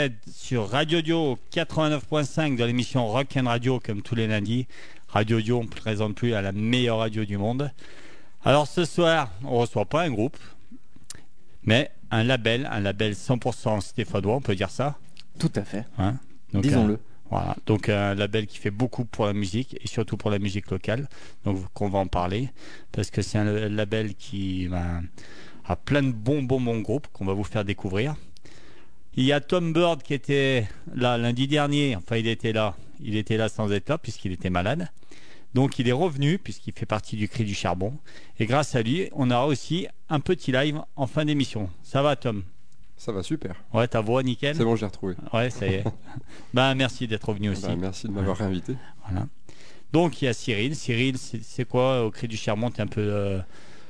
21h, vous êtes sur Radio Dio 89.5 dans l'émission Rock and Radio comme tous les lundis. Radio Dio, on ne présente plus à la meilleure radio du monde. Alors ce soir, on ne reçoit pas un groupe, mais un label, un label 100% stéphanois, on peut dire ça Tout à fait. Hein Disons-le. un- voilà, donc un label qui fait beaucoup pour la musique et surtout pour la musique locale. Donc qu'on va en parler parce que c'est un label qui ben, a plein de bons bons bons groupes qu'on va vous faire découvrir. Il y a Tom Bird qui était là lundi dernier. Enfin, il était là. Il était là sans être là puisqu'il était malade. Donc il est revenu puisqu'il fait partie du Cri du Charbon. Et grâce à lui, on aura aussi un petit live en fin d'émission. Ça va, Tom? Ça va super. Ouais, ta voix nickel. C'est bon, j'ai retrouvé. Ouais, ça y est. ben merci d'être revenu aussi. Bah, merci de m'avoir réinvité. Voilà. Donc il y a Cyril. Cyril, c'est c'est quoi au cri du Charbon? T'es un peu, euh,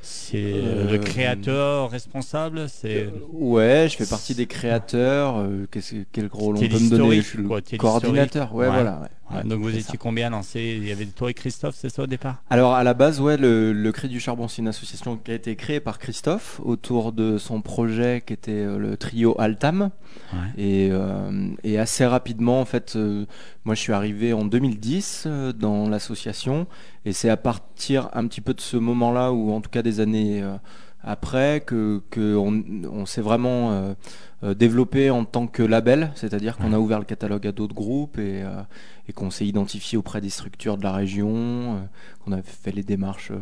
c'est Euh, le créateur responsable. C'est Euh, Ouais, je fais partie des créateurs. euh, qu'est-ce quel rôle on T'es peut me donner Je suis le coordinateur. Ouais, voilà. ouais. Ouais, donc vous étiez ça. combien lancé Il y avait toi et Christophe, c'est ça au départ Alors à la base, ouais, le, le Cri du Charbon, c'est une association qui a été créée par Christophe autour de son projet qui était euh, le trio Altam. Ouais. Et, euh, et assez rapidement, en fait, euh, moi je suis arrivé en 2010 euh, dans l'association, et c'est à partir un petit peu de ce moment-là, ou en tout cas des années après, que, que on, on s'est vraiment euh, euh, développé en tant que label, c'est-à-dire qu'on a ouvert le catalogue à d'autres groupes et, euh, et qu'on s'est identifié auprès des structures de la région, euh, qu'on a fait les démarches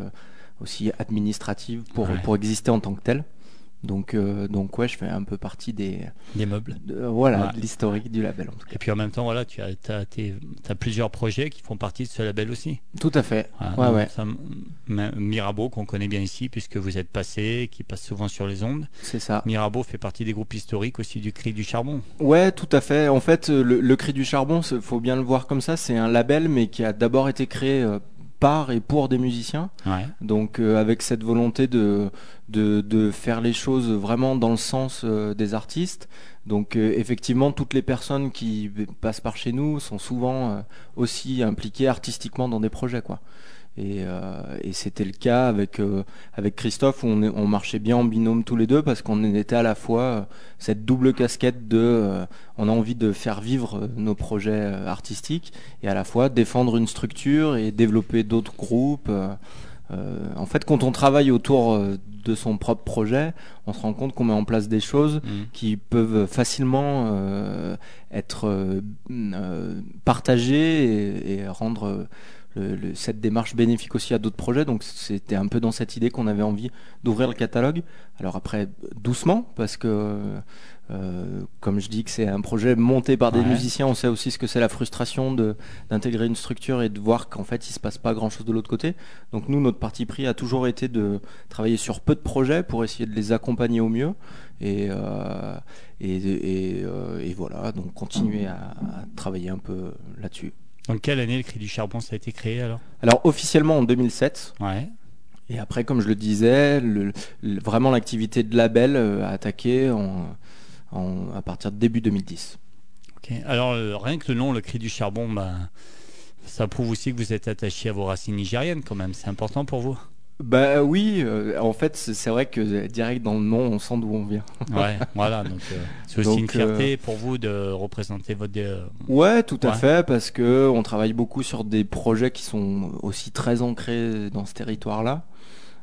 aussi administratives pour, Ouais. pour exister en tant que tel. Donc, euh, donc ouais, je fais un peu partie des, Des meubles. de- voilà, Ouais. de l'historique du label en tout cas. Et puis en même temps, voilà, tu as, plusieurs projets qui font partie de ce label aussi. Tout à fait. Voilà, Ouais, ouais. ça, Mirabeau, qu'on connaît bien ici, puisque vous êtes passé, qui passe souvent sur les ondes. C'est ça. Mirabeau fait partie des groupes historiques aussi du Cri du Charbon. Ouais, tout à fait. En fait, le, le Cri du Charbon, il faut bien le voir comme ça, c'est un label, mais qui a d'abord été créé euh, par et pour des musiciens. Ouais. Donc euh, avec cette volonté de, de, de faire les choses vraiment dans le sens euh, des artistes. Donc euh, effectivement, toutes les personnes qui passent par chez nous sont souvent aussi impliquées artistiquement dans des projets. quoi. Et, euh, et c'était le cas avec, euh, avec Christophe, où on, on marchait bien en binôme tous les deux parce qu'on était à la fois euh, cette double casquette de on a envie de faire vivre nos projets artistiques et à la fois défendre une structure et développer d'autres groupes. Euh, en fait, quand on travaille autour euh, de son propre projet, on se rend compte qu'on met en place des choses Mm. qui peuvent facilement euh, être euh, euh, partagées et, et rendre le- le- cette démarche bénéfique aussi à d'autres projets. Donc c'était un peu dans cette idée qu'on avait envie d'ouvrir le catalogue. Alors après, doucement, parce que euh, comme je dis que c'est un projet monté par des Ouais. musiciens, on sait aussi ce que c'est la frustration d'intégrer une structure et de voir qu'en fait il se passe pas grand chose de l'autre côté. Donc nous, notre parti pris a toujours été de travailler sur peu de projets pour essayer de les accompagner au mieux. Et, euh, et, et, euh, et voilà, donc continuer à, à travailler un peu là-dessus. Donc quelle année le Cri du Charbon ça a été créé alors? Alors officiellement en 2007, Ouais. et après comme je le disais, le- le- vraiment l'activité de label a attaqué en, en- à partir de début 2010. Ok. Alors euh, rien que le nom, le Cri du Charbon, bah, ça prouve aussi que vous êtes attaché à vos racines nigériennes quand même. C'est important pour vous? Bah oui, euh, en fait c'est vrai que euh, direct dans le nom on sent d'où on vient. Ouais, voilà. Donc euh, c'est aussi Donc, une fierté pour vous de représenter votre. Ouais, tout à fait, parce que on travaille beaucoup sur des projets qui sont aussi très ancrés dans ce territoire-là.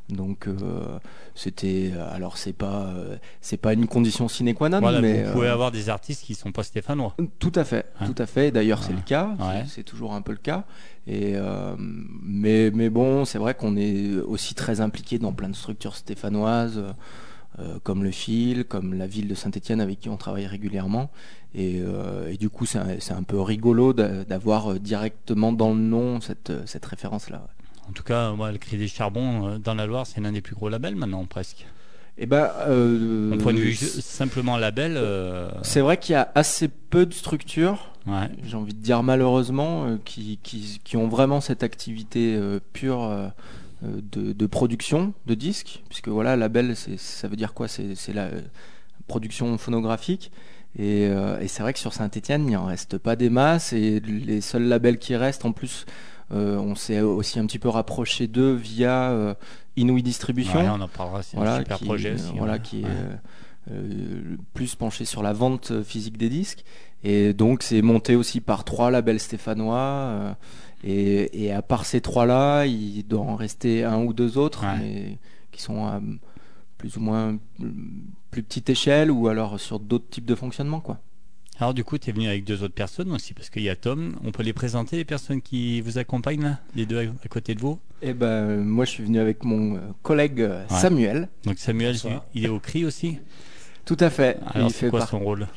Donc euh, c'était, alors c'est pas, euh, c'est pas une condition sine qua non, voilà, mais vous pouvez euh, avoir des artistes qui sont pas stéphanois. tout à fait, Hein. tout à fait. D'ailleurs, c'est le cas, c'est- Ouais. c'est toujours un peu le cas. Et mais mais bon, c'est vrai qu'on est aussi très impliqué dans plein de structures stéphanoises. comme le Fil, comme la ville de Saint-Étienne avec qui on travaille régulièrement. Et, et du coup, c'est un, un peu rigolo d'a- d'avoir directement dans le nom cette, cette référence-là. ouais. En tout cas, moi, le Cri des Charbons euh, dans la Loire, c'est l'un des plus gros labels maintenant presque. Et ben, euh, point de vue simplement label. euh, c'est vrai qu'il y a assez peu de structures, ouais. j'ai envie de dire malheureusement, qui, qui, qui ont vraiment cette activité pure de, de production de disques, puisque voilà, label, ça veut dire quoi? C'est la production phonographique. Et, et c'est vrai que sur Saint-Etienne, il n'en reste pas des masses, et les seuls labels qui restent, en plus, on s'est aussi un petit peu rapproché d'eux via euh, Inouï Distribution Ouais, on en parlera, c'est un voilà, super qui, projet euh, aussi. voilà, ouais. qui est euh, euh, plus penché sur la vente physique des disques. Et donc c'est monté aussi par trois labels stéphanois. euh, et, et à part ces trois-là, il doit en rester un ou deux autres, Ouais. mais qui sont à plus ou moins plus petite échelle ou alors sur d'autres types de fonctionnement. Quoi. Alors du coup, tu es venu avec deux autres personnes aussi, parce qu'il y a Tom. On peut les présenter, les personnes qui vous accompagnent là, les deux à, côté de vous? Et ben moi je suis venu avec mon euh, collègue euh, Ouais. Samuel. Donc Samuel, Bonsoir. il est au cri aussi? Tout à fait. Alors c'est quoi son rôle?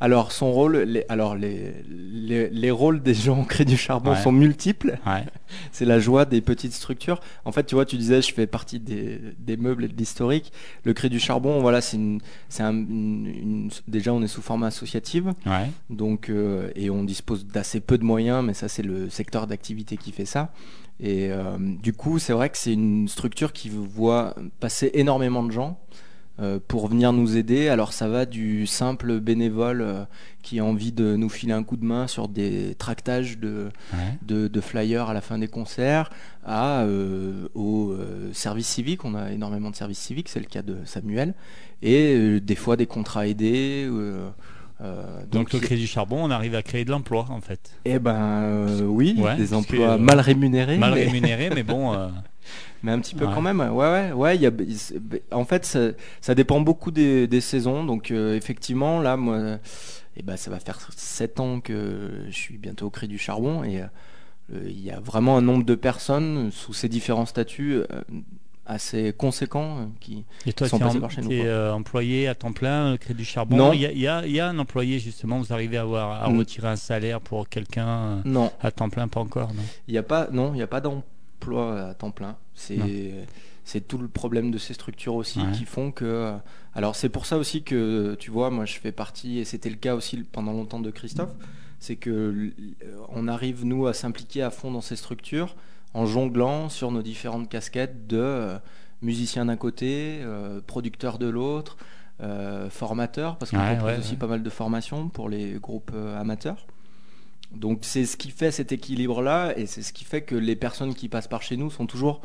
Alors son rôle, les, alors les, les, les rôles des gens au Cré du Charbon Ouais. sont multiples. Ouais, C'est la joie des petites structures. En fait, tu vois, tu disais, je fais partie des, des meubles et de l'historique. Le Cré du Charbon, voilà, c'est une, c'est un, une- une- déjà on est sous forme associative, ouais. donc euh, et on dispose d'assez peu de moyens, mais ça c'est le secteur d'activité qui fait ça. Et euh, du coup, c'est vrai que c'est une structure qui voit passer énormément de gens pour venir nous aider. Alors ça va du simple bénévole euh, qui a envie de nous filer un coup de main sur des tractages de, ouais. de, de flyers à la fin des concerts, à, euh, au euh, service civique. On a énormément de services civiques, c'est le cas de Samuel. Et euh, des fois des contrats aidés. euh, euh, Donc, le du charbon, on arrive à créer de l'emploi en fait. Eh ben euh, oui, Ouais, des que, emplois euh, mal rémunérés. Mal mais... rémunéré, mais bon. euh, Mais un petit peu Ouais. quand même. Ouais, ouais, ouais. Y a, en fait, ça, ça dépend beaucoup des, des saisons. Donc, euh, effectivement, là, moi, eh ben, ça va faire sept ans que je suis bientôt au Cri du Charbon et euh, il y a vraiment un nombre de personnes sous ces différents statuts euh, assez conséquent euh, qui. Et toi, sont passés par chez nous, euh, employé à temps plein, le cri du charbon? Non. Il y a, il y a- il y a un employé justement. Vous arrivez à, avoir, à retirer un salaire pour quelqu'un à temps plein, pas encore, non? Il n'y a pas, non, il n'y a pas d'emploi à temps plein. C'est c'est tout le problème de ces structures aussi Ouais. qui font que. Alors c'est pour ça aussi que tu vois, moi je fais partie et c'était le cas aussi pendant longtemps de Christophe, c'est que l- on arrive nous à s'impliquer à fond dans ces structures en jonglant sur nos différentes casquettes de euh, musicien d'un côté, euh, producteur de l'autre. euh, formateur parce qu'on Ouais, propose ouais, aussi pas mal de formations pour les groupes euh, amateurs. Donc c'est ce qui fait cet équilibre-là et c'est ce qui fait que les personnes qui passent par chez nous sont toujours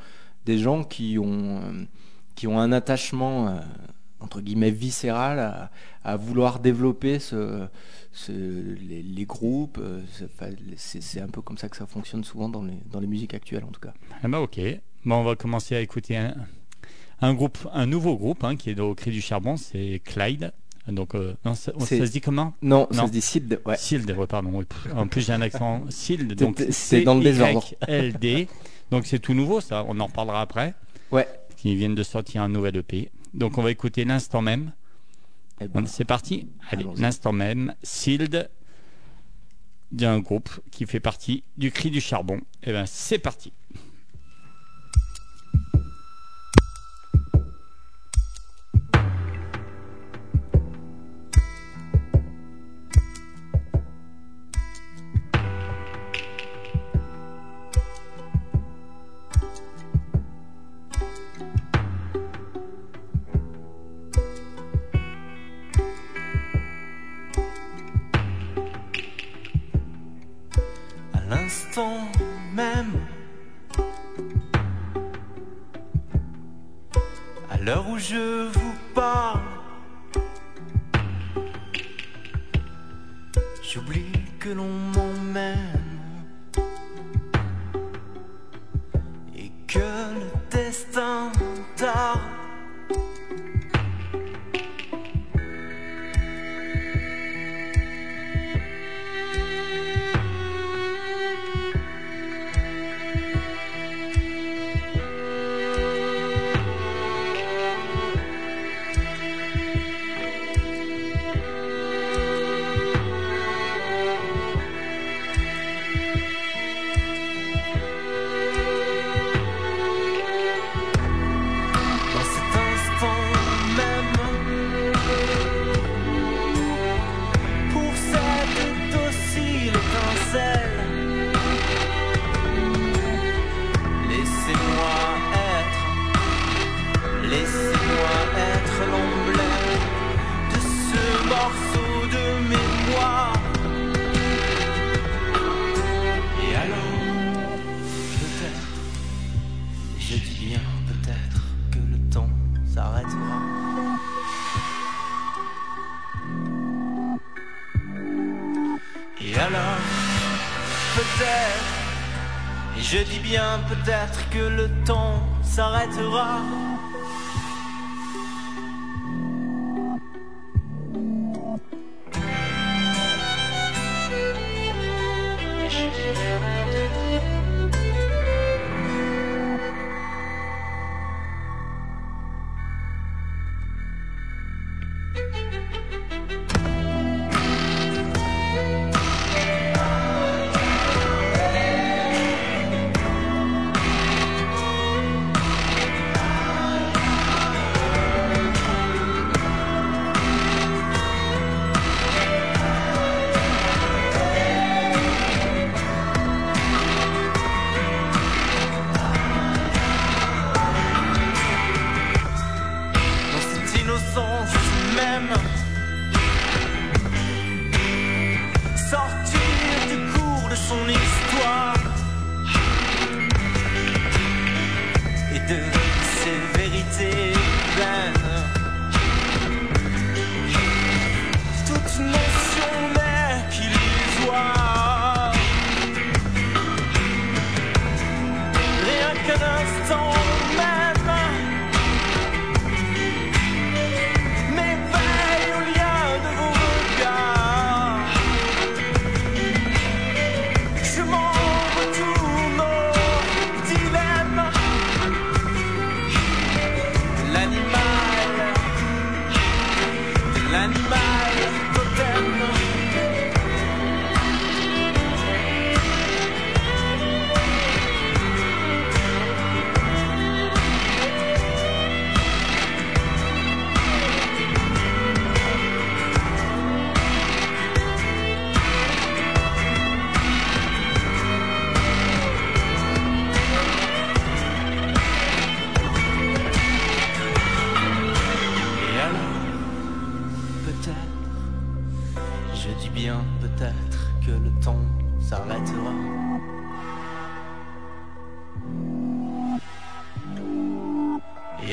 des gens qui ont, euh, qui ont un attachement euh, entre guillemets viscéral à, vouloir développer les, groupes. euh, c'est- un peu comme ça que ça fonctionne souvent dans les, dans les musiques actuelles en tout cas. Eh ben, ok. Bon, on va commencer à écouter un, un groupe, un nouveau groupe hein, qui est au cri du charbon, c'est Clyde. Donc, euh, non, ça, se dit comment? Non, Non. ça se dit Sid, ouais. Sild, ouais, pardon. oui. En plus, j'ai un accent Sild. Donc, c'est dans le désordre. LD. Donc, c'est tout nouveau, ça. On en reparlera après. Ouais. Ils viennent de sortir un nouvel EP. Donc, on va écouter l'instant même. Eh ben, C'est parti Allez, l'instant même. Sild d'un groupe qui fait partie du cri du charbon. Et ben, c'est parti. L'instant même. À l'heure où je vous parle, j'oublie que l'on m'emmène et que le destin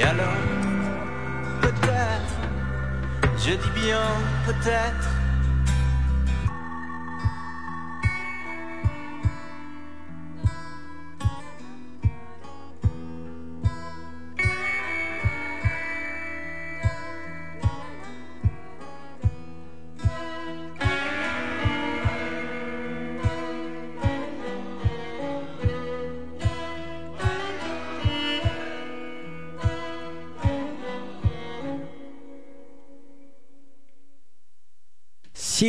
Et alors, peut-être, je dis bien peut-être.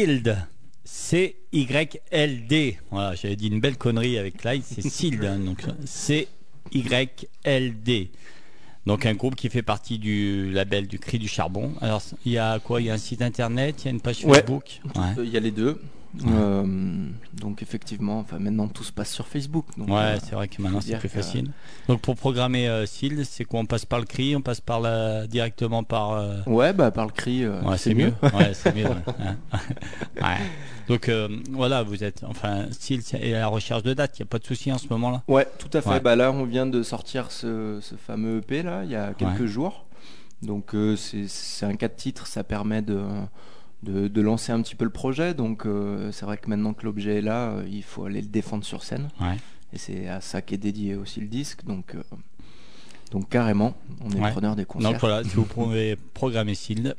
Sild. C-Y-L-D. Voilà, j'avais dit une belle connerie avec Clyde, c'est Sild. hein, donc C-Y-L-D. Donc un groupe qui fait partie du label du Cri du Charbon. Alors il y a quoi? Il y a un site internet, il y a une page. Facebook. Ouais. Euh, Il y a les deux. Euh, donc effectivement, enfin maintenant tout se passe sur Facebook. Donc, Ouais, euh, c'est vrai que maintenant c'est plus que- facile. Donc pour programmer euh, Sild, c'est quoi? On passe par le cri, on passe par la... directement par. euh, Ouais, bah par le cri, Ouais, c'est mieux. Ouais, c'est mieux. ouais. Ouais. Donc voilà, vous êtes. Enfin, Sild est à la recherche de date, il n'y a pas de souci en ce moment-là? Ouais, tout à fait. Ouais. Bah là, on vient de sortir ce, ce fameux EP là, il y a quelques jours. Donc c'est un 4 titres, ça permet de, de, de lancer un petit peu le projet. Donc euh, c'est vrai que maintenant que l'objet est là, euh, il faut aller le défendre sur scène. Ouais. Et c'est à ça qu'est dédié aussi le disque. Donc, euh, donc carrément, on est Ouais. preneur des concerts. Donc voilà, si vous pouvez programmer Sild.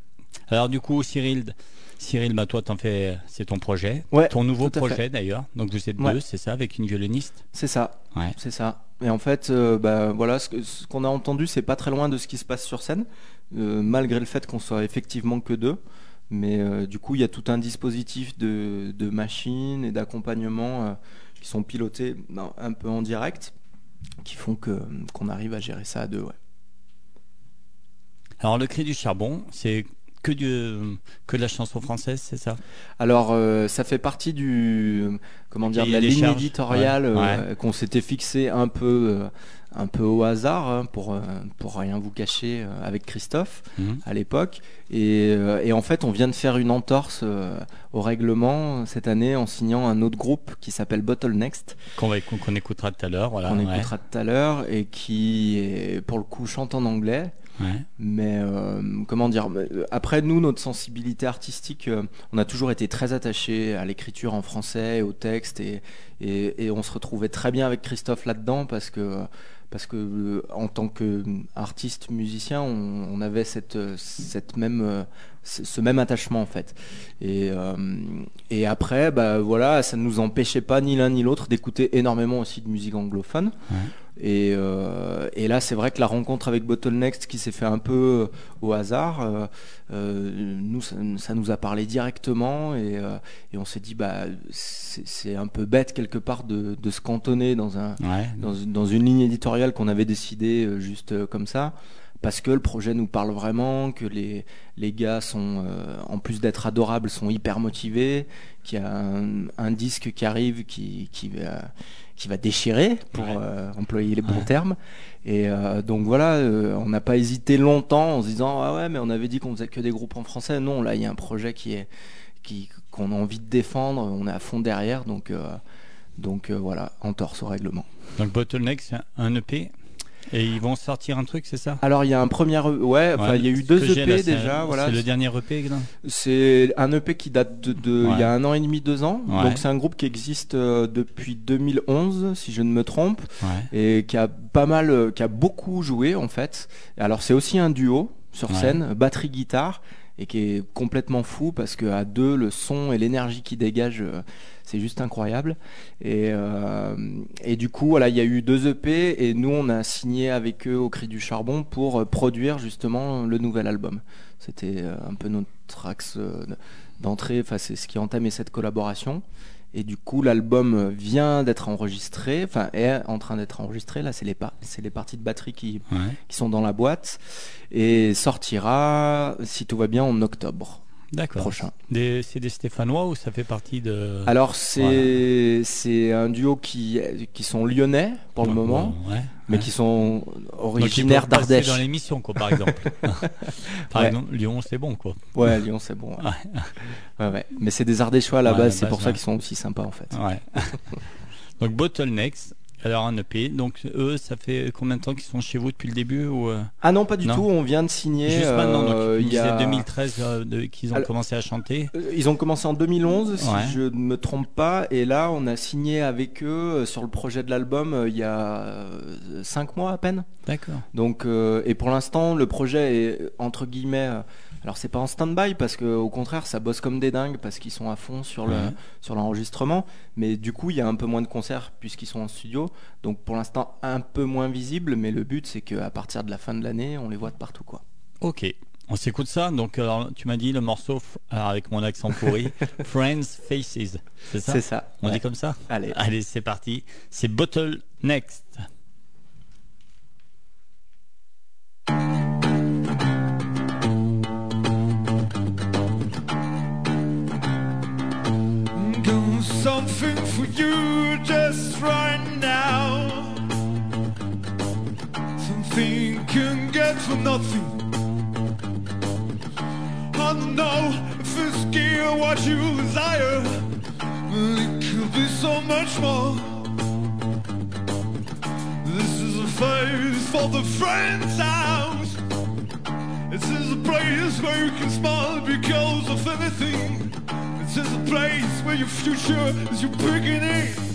Alors du coup, Cyril, Cyril, bah toi, t'en fais, c'est ton projet, Ouais, ton nouveau projet d'ailleurs. Donc vous êtes deux, c'est ça, avec une violoniste? C'est ça. C'est ça. Et en fait, euh, bah, voilà, ce, qu'on a entendu, c'est pas très loin de ce qui se passe sur scène, euh, malgré le fait qu'on soit effectivement que deux. Mais euh, du coup, il y a tout un dispositif de, de machines et d'accompagnement euh, qui sont pilotés non, un peu en direct, qui font que qu'on arrive à gérer ça à deux. Ouais. Alors le cri du charbon, c'est que du que de la chanson française, c'est ça? Alors, euh, ça fait partie du comment dire de la ligne charges. éditoriale Ouais. qu'on s'était fixé un peu un peu au hasard hein, pour euh, pour rien vous cacher euh, avec Christophe Mhm. à l'époque. Et, euh, et en fait, on vient de faire une entorse au règlement cette année en signant un autre groupe qui s'appelle Bottle Next, Qu'on qu'on écoutera tout à l'heure. Voilà. qu'on ouais. écoutera tout à l'heure, et qui, est, pour le coup, chante en anglais. Ouais. Mais euh, comment dire Après, nous, notre sensibilité artistique, euh, on a toujours été très attachés à l'écriture en français, au texte, et, et, et on se retrouvait très bien avec Christophe là-dedans parce que parce que euh, en tant qu'artiste musicien, on, avait cette cette même euh, ce même attachement en fait. Et euh, et après, bah voilà, ça ne nous empêchait pas ni l'un ni l'autre d'écouter énormément aussi de musique anglophone. Ouais. Et, euh, et là, c'est vrai que la rencontre avec Bottlenext qui s'est fait un peu au hasard, euh, euh, nous, ça, ça nous a parlé directement et, euh, et on s'est dit, bah, c'est un peu bête quelque part de, de se cantonner dans, un, Ouais. dans, dans une ligne éditoriale qu'on avait décidée euh, juste euh, comme ça. Parce que le projet nous parle vraiment, que les, les gars sont, euh, en plus d'être adorables, sont hyper motivés, qu'il y a un, un disque qui arrive qui, qui, va, qui va déchirer, pour Ouais. euh, employer les bons Ouais. termes. Et euh, donc voilà, on n'a pas hésité longtemps en se disant ah ouais, mais on avait dit qu'on faisait que des groupes en français. Non, là il y a un projet qui est qui qu'on a envie de défendre, on est à fond derrière, donc donc voilà, en torse au règlement. Donc Bottleneck, c'est un EP. Et ils vont sortir un truc, c'est ça Alors il y a un premier, E- ouais, il y a eu deux EP c'est- déjà, voilà. C'est le dernier EP, C'est un EP qui date de, de- Ouais. il y a un an et demi, deux ans. Ouais. Donc c'est un groupe qui existe euh, depuis 2011, si je ne me trompe, Ouais. et qui a pas mal, euh, qui a beaucoup joué en fait. Alors c'est aussi un duo sur scène, batterie guitare, et qui est complètement fou parce que à deux, le son et l'énergie qui dégage, euh, c'est juste incroyable. Et, euh, et du coup, voilà, il y a eu deux EP et nous on a signé avec eux au Cri du Charbon pour euh, produire justement le nouvel album. C'était un peu notre axe d'entrée, enfin c'est ce qui entamait cette collaboration. Et du coup, l'album vient d'être enregistré, enfin est en train d'être enregistré. Là, c'est les, pa- c'est les parties de batterie qui, Ouais. qui sont dans la boîte et sortira, si tout va bien, en octobre D'accord. prochain. C'est des Stéphanois ou ça fait partie de. Alors c'est c'est un duo qui qui sont lyonnais pour le moment, ouais, ouais. mais qui sont originaires d'Ardèche. dans l'émission, quoi, par exemple. par exemple, Lyon, c'est bon, quoi. Ouais, Lyon, c'est bon. Mais c'est des Ardéchois à la base, c'est base, pour ça qu'ils sont aussi sympas en fait. Ouais. Donc Bottlenecks, alors un EP. Donc eux, ça fait combien de temps qu'ils sont chez vous depuis le début ou euh, Ah non, pas du Non. tout. On vient de signer. juste maintenant Donc euh, il y disaient a 2013 euh, qu'ils ont Alors- commencé à chanter. Ils ont commencé en 2011, si Ouais. je ne me trompe pas, et là on a signé avec eux sur le projet de l'album il y a cinq mois à peine. D'accord. Donc et pour l'instant le projet est entre guillemets, alors c'est pas en stand-by parce que au contraire ça bosse comme des dingues parce qu'ils sont à fond sur le Ouais. sur l'enregistrement, mais du coup il y a un peu moins de concerts puisqu'ils sont en studio, donc pour l'instant un peu moins visible, mais le but c'est qu'à partir de la fin de l'année on les voit de partout quoi. Ok. On s'écoute ça. Donc alors, tu m'as dit le morceau, avec mon accent pourri, Friends Faces. C'est ça? C'est ça. On ouais. dit comme ça? Allez. Allez, c'est parti. C'est Bottle Next. For nothing. I don't know if it's gear what you desire, it could be so much more. This is a face for the friend's house. This is a place where you can smile because of anything. This is a place where your future is your beginning.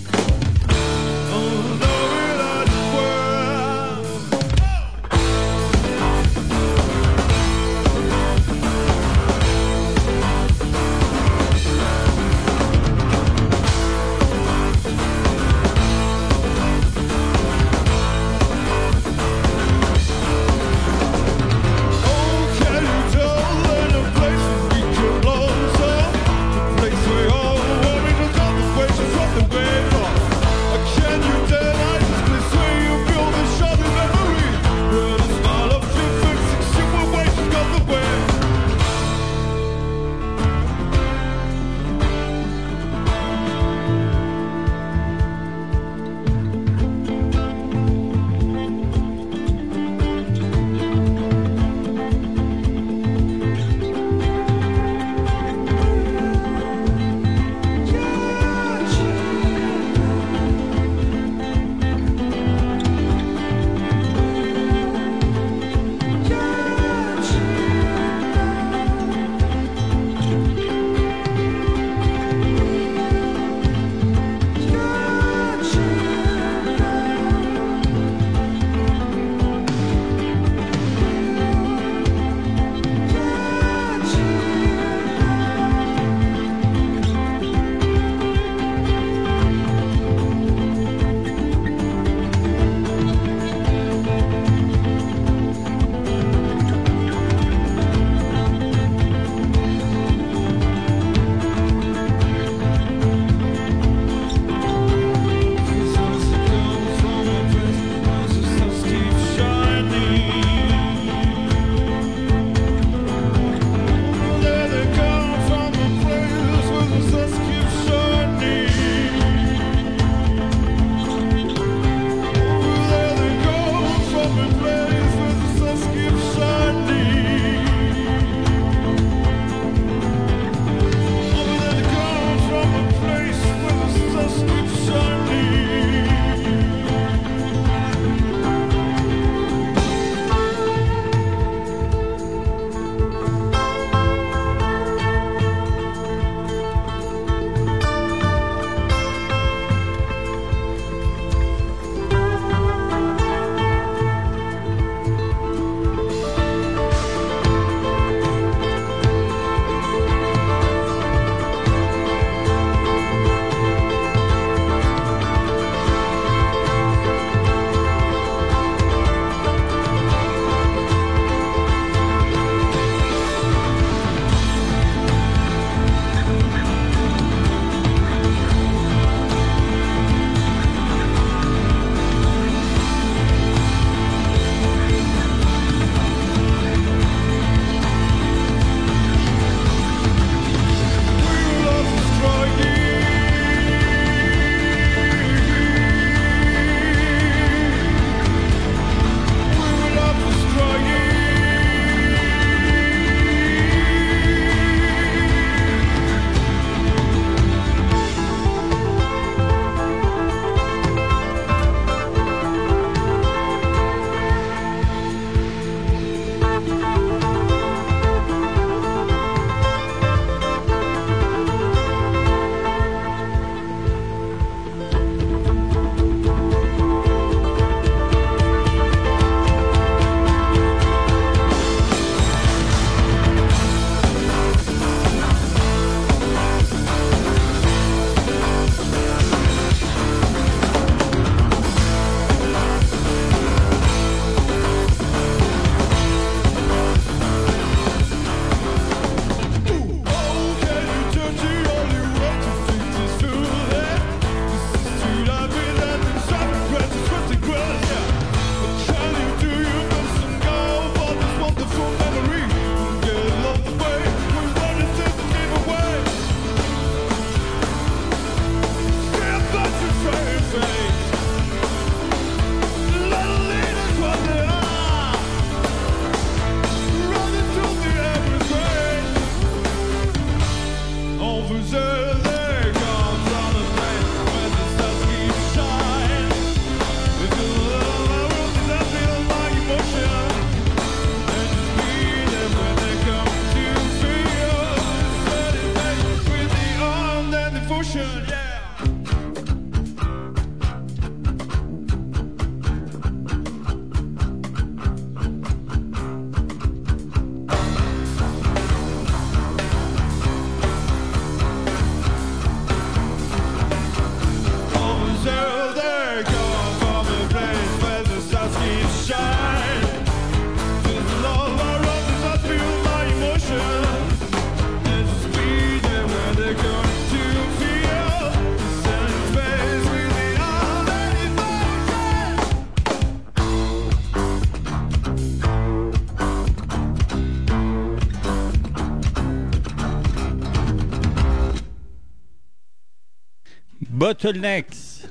Bottlenecks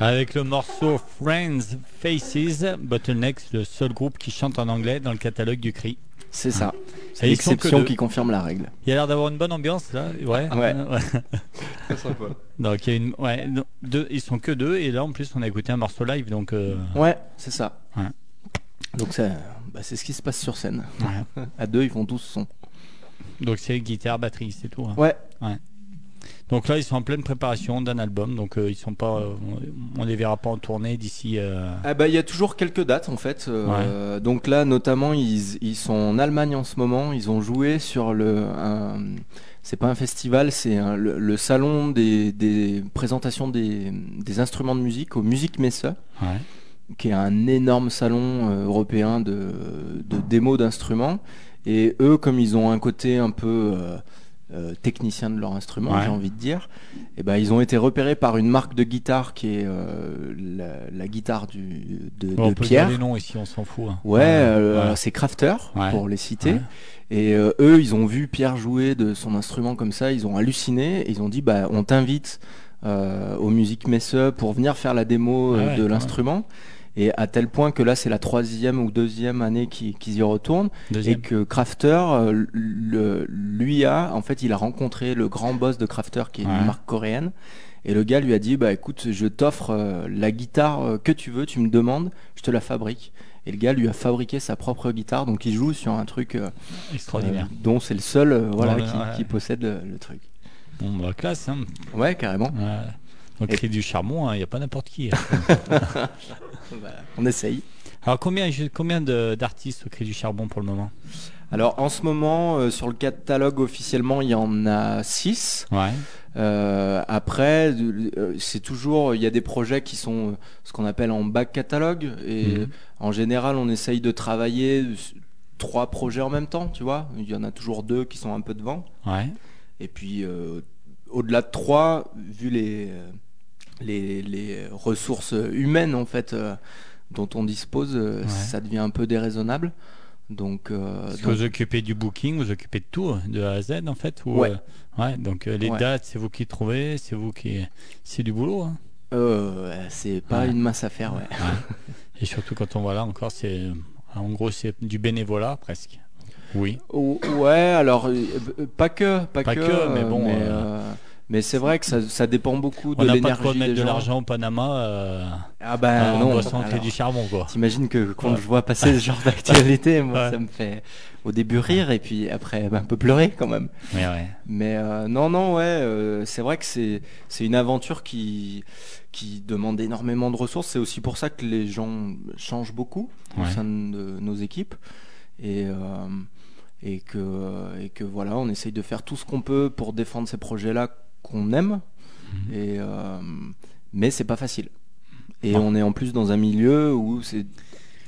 avec le morceau Friends Faces. Bottlenecks, le seul groupe qui chante en anglais dans le catalogue du CRI. C'est ça. C'est sont que l'exception qui confirme la règle. Il y a l'air d'avoir une bonne ambiance là, ouais. Ouais. Sympa. Donc il y a une, ouais, deux, ils sont que deux et là en plus on a écouté un morceau live donc. euh, Ouais, c'est ça. Ouais. Donc ça, bah, c'est ce qui se passe sur scène. ouais. À deux, ils font tous son. Donc c'est guitare, batterie, c'est tout. hein. Ouais. Donc là ils sont en pleine préparation d'un album donc euh, ils sont pas, euh, on, les verra pas en tournée d'ici. euh, Ah bah il y a toujours quelques dates en fait. Euh, Donc là notamment ils, ils sont en Allemagne en ce moment. Ils ont joué sur le. C'est pas un festival, c'est le, le salon des, des présentations des, des instruments de musique au Musique Messe, ouais. qui est un énorme salon européen de, de démos d'instruments. Et eux, comme ils ont un côté un peu euh, euh, technicien de leur instrument, Ouais. j'ai envie de dire, et ben ils ont été repérés par une marque de guitare qui est euh, la, la guitare du, de, Bon, on de peut Pierre. dire les noms ici, on s'en fout. hein. Ouais, euh, ouais. c'est Crafter Ouais. pour les citer. Et euh, eux, ils ont vu Pierre jouer de son instrument comme ça, ils ont halluciné. Et ils ont dit, bah, on t'invite aux musiques Messe pour venir faire la démo Ah de l'instrument. Et à tel point que là, c'est la troisième ou deuxième année qu'ils y retournent. Et Deuxième. que Crafter, euh, le- lui a, en fait, il a rencontré le grand boss de Crafter, qui est Ouais. une marque coréenne. Et le gars lui a dit, bah écoute, je t'offre euh, la guitare euh, que tu veux, tu me demandes, je te la fabrique. Et le gars lui a fabriqué sa propre guitare, donc il joue sur un truc euh, Extraordinaire. euh, dont c'est le seul euh, voilà, Ouais, qui, ouais. qui possède le, le truc. Bon, bah, classe. Hein. Ouais, carrément. Ouais. Cri du charbon, il n'y a pas n'importe qui. hein. On essaye. Alors combien, combien d'artistes au cri du charbon pour le moment? Alors en ce moment, euh, sur le catalogue officiellement, il y en a 6. Ouais. Euh, après, euh, c'est toujours, il y a des projets qui sont euh, ce qu'on appelle en back catalogue. Et Mhm. en général, on essaye de travailler trois projets en même temps, tu vois. Il y en a toujours deux qui sont un peu devant. Ouais. Et puis, au-delà de trois, vu les, les, les ressources humaines, en fait, euh, dont on dispose, euh, Ouais. ça devient un peu déraisonnable. Donc, euh, donc- vous occupez du booking, vous occupez de tout, de A à Z en fait ou, Ouais. euh, ouais, donc euh, les Ouais. dates, c'est vous qui trouvez, c'est vous qui. C'est du boulot. Hein. c'est pas Ouais. une masse à faire, ouais. Et surtout quand on voit là encore, c'est. En gros, c'est du bénévolat presque. Oui. Oh, ouais, alors pas que, pas, Pas que, que, mais bon, Mais, mais c'est vrai que ça, ça dépend beaucoup On de n'a pas de quoi l'énergie mettre de l'argent au Panama euh, Ah bah non. alors, du charbon quoi. T'imagines que quand Ouais. je vois passer ce genre d'actualité, moi Ouais. ça me fait au début rire et puis après bah, un peu pleurer quand même. Mais ouais. Mais euh, non, non, ouais, euh, c'est vrai que c'est c'est une aventure qui qui demande énormément de ressources. C'est aussi pour ça que les gens changent beaucoup au sein de nos équipes et euh, et que et que voilà, on essaye de faire tout ce qu'on peut pour défendre ces projets-là qu'on aime. Mhm. Et euh, mais c'est pas facile. Et on est en plus dans un milieu où c'est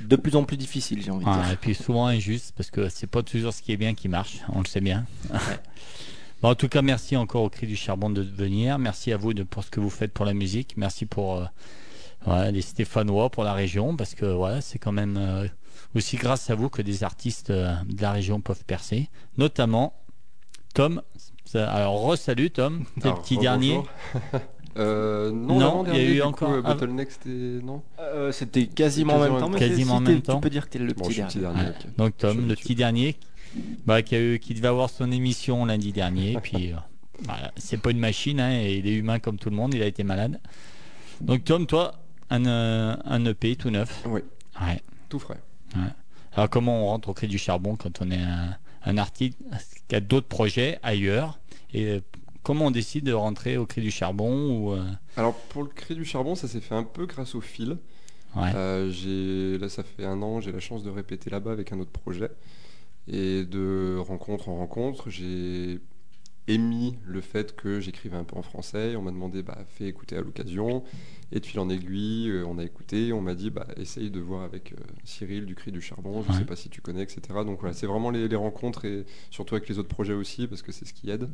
de plus en plus difficile, j'ai envie de Ouais, dire. et puis souvent injuste parce que c'est pas toujours ce qui est bien qui marche, on le sait bien. Bon, en tout cas, merci encore au Cri du Charbon de venir. Merci à vous de, pour ce que vous faites pour la musique. Merci pour euh, ouais, les Stéphanois, pour la région, parce que voilà, c'est quand même euh, aussi grâce à vous que des artistes euh, de la région peuvent percer. Notamment Tom. Ça- Alors, re-salut Tom, t'es le Alors, petit rebonjour. dernier. Euh, non, Non, il y a eu encore- Coup, euh, ah. Bottleneck, c'était. Non Euh, C'était quasiment en même temps, mais Quasiment en même temps. Tu peux dire que t'es le Bon, petit dernier. dernier. Ouais. ok. Donc Tom, Je le petit dernier, bah, qui, a eu- qui devait avoir son émission lundi dernier. puis, euh, voilà, c'est pas une machine, hein, et il est humain comme tout le monde. Il a été malade. Donc Tom, toi, un, un EP tout neuf. Oui, Ouais. tout frais. Alors comment on rentre au cri du charbon quand on est un, un artiste qui a d'autres projets ailleurs et euh, comment on décide de rentrer au cri du charbon ou euh, Alors pour le cri du charbon, ça s'est fait un peu grâce au fil. ouais. Euh, j'ai là, ça fait un an, j'ai la chance de répéter là-bas avec un autre projet et de rencontre en rencontre, j'ai émis le fait que j'écrivais un peu en français. On m'a demandé, bah, fais écouter à l'occasion. Et de fil en aiguille, euh, on a écouté. On m'a dit, bah, essaye de voir avec euh, Cyril du Cri du Charbon. Je ne Ouais. sais pas si tu connais, etc. Donc voilà, c'est vraiment les, les rencontres et surtout avec les autres projets aussi parce que c'est ce qui aide.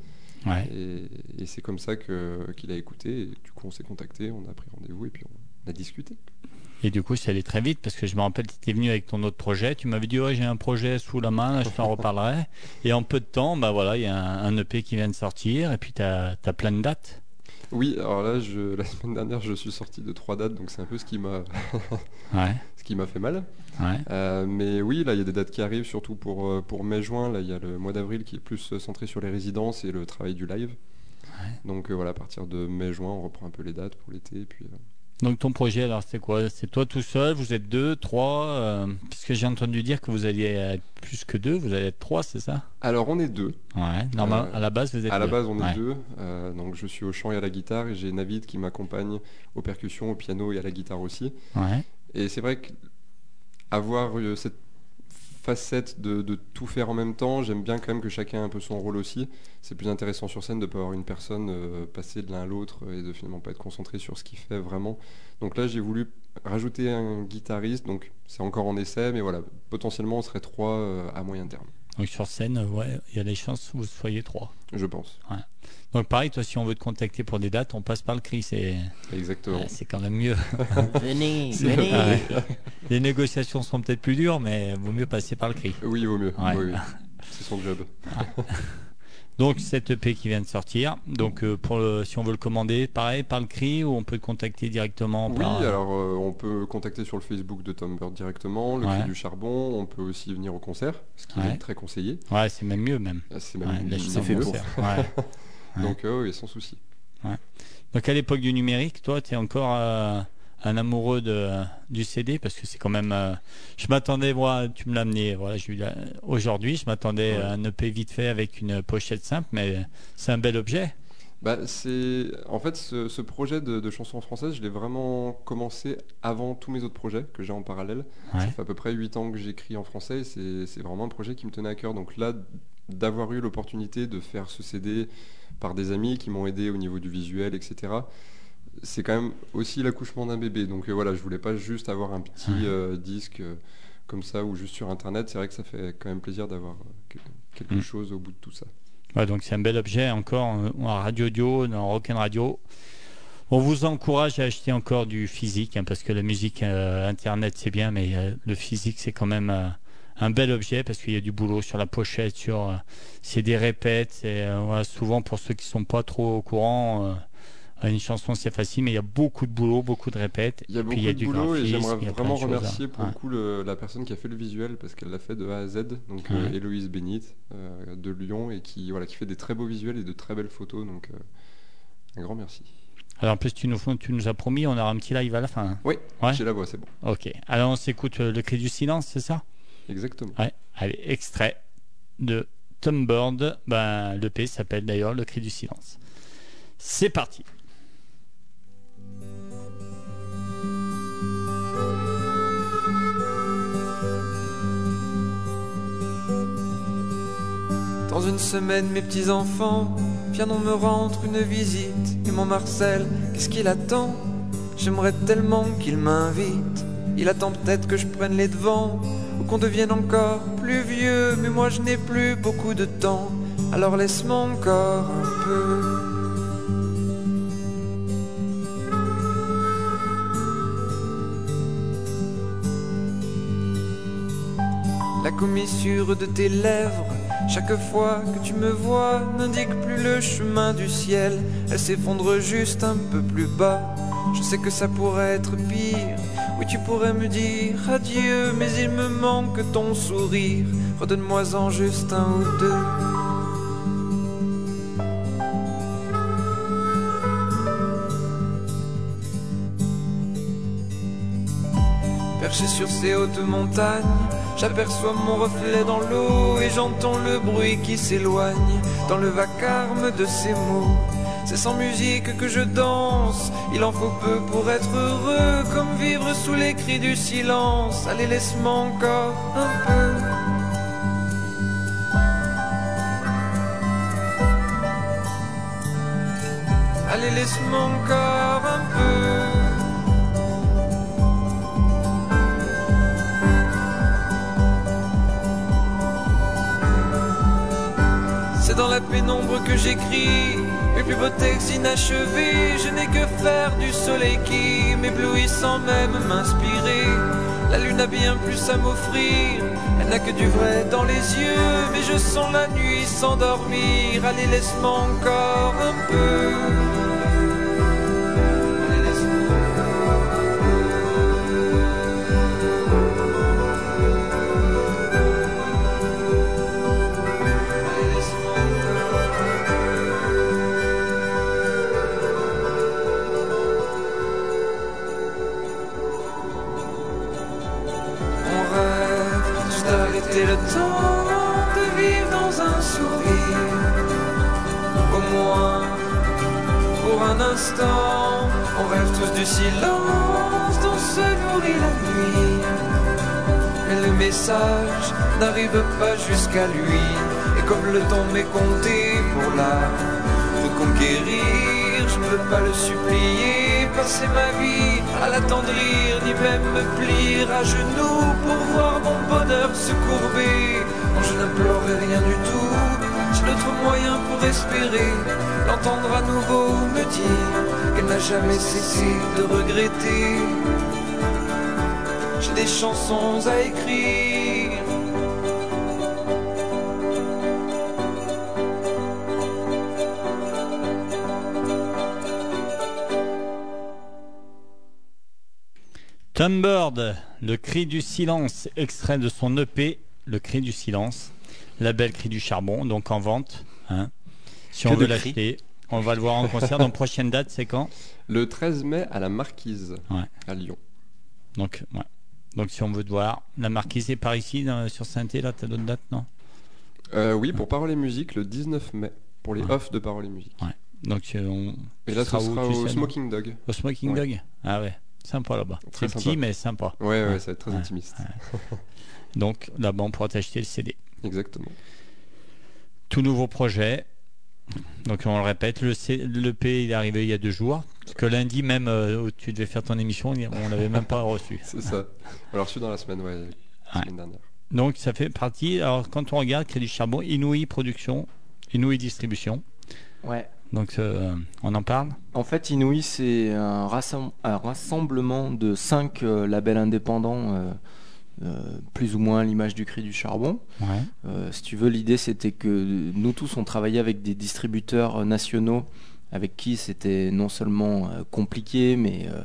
ouais. Et, et c'est comme ça que- qu'il a écouté. Et du coup, on s'est contacté, on a pris rendez-vous et puis on a discuté. Et du coup, c'est allé très vite parce que je me rappelle, tu étais venu avec ton autre projet. Tu m'avais dit, ouais, j'ai un projet sous la main, là, je t'en reparlerai. Et en peu de temps, bah voilà, il y a un, un EP qui vient de sortir et puis tu as, plein de dates. Oui, alors là, je, la semaine dernière, je suis sorti de trois dates, donc c'est un peu ce qui m'a Ouais, ce qui m'a fait mal. ouais, Euh, mais oui, là, il y a des dates qui arrivent, surtout pour, euh, pour mai-juin. Là, il y a le mois d'avril qui est plus euh, centré sur les résidences et le travail du live. Donc euh, voilà, à partir de mai-juin, on reprend un peu les dates pour l'été. et Puis, euh, Donc ton projet, alors c'est quoi? C'est toi tout seul Vous êtes deux, trois euh, Parce que j'ai entendu dire que vous alliez être plus que deux, vous allez être trois, c'est ça? Alors, on est deux. Ouais, normal, Euh, à la base vous êtes À la base, on est Ouais. deux. Euh, donc, je suis au chant et à la guitare et j'ai Navid qui m'accompagne aux percussions, au piano et à la guitare aussi. Ouais, Et c'est vrai qu'avoir euh, cette facette de, tout faire en même temps, j'aime bien quand même que chacun ait un peu son rôle aussi. C'est plus intéressant sur scène de pas avoir une personne euh, passer de l'un à l'autre et de finalement pas être concentré sur ce qu'il fait vraiment. Donc là, j'ai voulu rajouter un guitariste, donc c'est encore en essai, mais voilà, potentiellement on serait trois euh, à moyen terme, donc sur scène, euh, ouais, il y a des chances que vous soyez trois. je pense. Donc pareil, toi si on veut te contacter pour des dates, on passe par le cri, c'est Exactement. ouais, c'est quand même mieux. Venez, venez. Les négociations sont peut-être plus dures, mais vaut mieux passer par le cri. Oui, il vaut mieux. Ouais. Oui, oui. C'est son job. Donc cette EP qui vient de sortir, donc euh, pour le, si on veut le commander, pareil par le cri ou on peut le contacter directement Oui, par... alors euh, on peut contacter sur le Facebook de Tom Bird directement, le Ouais. cri du charbon, on peut aussi venir au concert, ce qui Ouais. est très conseillé. Ouais, c'est même mieux même. Ah, C'est Ouais, même là, fait mieux. pour. Ouais. Donc euh, oui, sans souci. Donc à l'époque du numérique, toi, tu es encore euh, un amoureux de, du CD parce que c'est quand même. euh, je m'attendais, moi, tu me l'as amené. Voilà, aujourd'hui, je m'attendais Ouais. à un EP vite fait avec une pochette simple, mais c'est un bel objet. Bah, c'est en fait ce, ce projet de, de chanson française, je l'ai vraiment commencé avant tous mes autres projets que j'ai en parallèle. Ouais. Ça fait à peu près 8 ans que j'écris en français et c'est c'est vraiment un projet qui me tenait à cœur. Donc là, d'avoir eu l'opportunité de faire ce CD par des amis qui m'ont aidé au niveau du visuel, etc. C'est quand même aussi l'accouchement d'un bébé. Donc euh, voilà, je voulais pas juste avoir un petit euh, disque euh, comme ça ou juste sur Internet. C'est vrai que ça fait quand même plaisir d'avoir que- quelque Mm. chose au bout de tout ça. Ouais, donc c'est un bel objet encore en radio audio, dans Rock'n Radio. On vous encourage à acheter encore du physique hein, parce que la musique internet c'est bien, mais le physique c'est quand même un bel objet parce qu'il y a du boulot sur la pochette, sur c'est des répètes. voilà, souvent pour ceux qui sont pas trop au courant, une chanson c'est facile, mais il y a beaucoup de boulot, beaucoup de répètes. Il y a beaucoup puis il y a de du boulot et j'aimerais vraiment choses remercier pour ouais. le coup le- la personne qui a fait le visuel parce qu'elle l'a fait de A à Z, donc euh, Ouais. Héloïse Bénit euh, de Lyon et qui, voilà, qui fait des très beaux visuels et de très belles photos. Donc euh, un grand merci. Alors en plus tu nous, tu nous as promis, on aura un petit live à la fin. Oui, Ouais. j'ai la voix, c'est bon. Ok. Alors on s'écoute euh, le cri du silence, c'est ça? Exactement. Ouais, allez, extrait de Tom Bird. Ben, L'EP s'appelle d'ailleurs Le cri du silence. C'est parti. Dans une semaine, mes petits enfants viendront me rendre une visite. Et mon Marcel, qu'est-ce qu'il attend? J'aimerais tellement qu'il m'invite. Il attend peut-être que je prenne les devants ou qu'on devienne encore plus vieux. Mais moi, je n'ai plus beaucoup de temps. Alors laisse-moi encore un peu. La commissure de tes lèvres, chaque fois que tu me vois, n'indique plus le chemin du ciel. Elle s'effondre juste un peu plus bas. Je sais que ça pourrait être pire. Oui, tu pourrais me dire adieu, mais il me manque ton sourire. Redonne-moi-en juste un ou deux. Perché sur ces hautes montagnes, J'aperçois mon reflet dans l'eau et j'entends le bruit qui s'éloigne dans le vacarme de ces mots. C'est sans musique que je danse, il en faut peu pour être heureux, comme vivre sous les cris du silence. Allez, laisse-moi encore un peu. Allez, laisse-moi encore dans la pénombre que j'écris mes plus beaux textes inachevés. Je n'ai que faire du soleil qui m'éblouit sans même m'inspirer. La lune a bien plus à m'offrir. Elle n'a que du vrai dans les yeux. Mais je sens la nuit s'endormir. Allez, laisse-moi encore un peu. Silence dont se nourrit la nuit. Mais le message n'arrive pas jusqu'à lui. Et comme le temps m'est compté pour la reconquérir, je ne veux pas le supplier, passer ma vie à l'attendrir, ni même me plier à genoux pour voir mon bonheur se courber. Non, je n'implorerai rien du tout, j'ai d'autres moyens pour espérer l'entendre à nouveau me dire qu'elle n'a jamais cessé de regretter. J'ai des chansons à écrire. Tom Bird, le cri du silence, extrait de son EP, le cri du silence, label cri du charbon, donc en vente. hein. Si Que on veut l'acheter, on va le voir en concert. Donc prochaine date, c'est quand? Le 13 mai à la Marquise, Ouais. à Lyon. Donc, ouais. Donc si on veut te voir, la marquise est par ici, dans- sur saint là, t'as d'autres dates, non? Euh, oui, pour Parole et Musique, le 19 mai, pour les Ouais. off de Parole et Musique. Donc on... Et là, ce sera au Smoking Dog. au Smoking Ouais. Dog? Ah ouais, sympa là-bas. Très C'est petit, mais sympa. Ouais, ouais, ça va être très intimiste. Donc là-bas, on pourra t'acheter le CD. Exactement. Tout nouveau projet. Donc on le répète, le C- l'EP il est arrivé il y a deux jours. Parce que lundi même, euh, où tu devais faire ton émission, on l'avait même pas reçu. C'est ça. On l'a reçu dans la semaine, ouais, la Ouais. semaine dernière. Donc ça fait partie. Alors quand on regarde Crédit Charbon, Inouï Production, Inouï Distribution. Ouais. Donc euh, on en parle. En fait, Inouï, c'est un, rassem- un rassemblement de cinq euh, labels indépendants, plus ou moins l'image du cri du charbon. Ouais. Euh, si tu veux, l'idée c'était que nous tous on travaillait avec des distributeurs euh, nationaux avec qui c'était non seulement euh, compliqué, mais euh,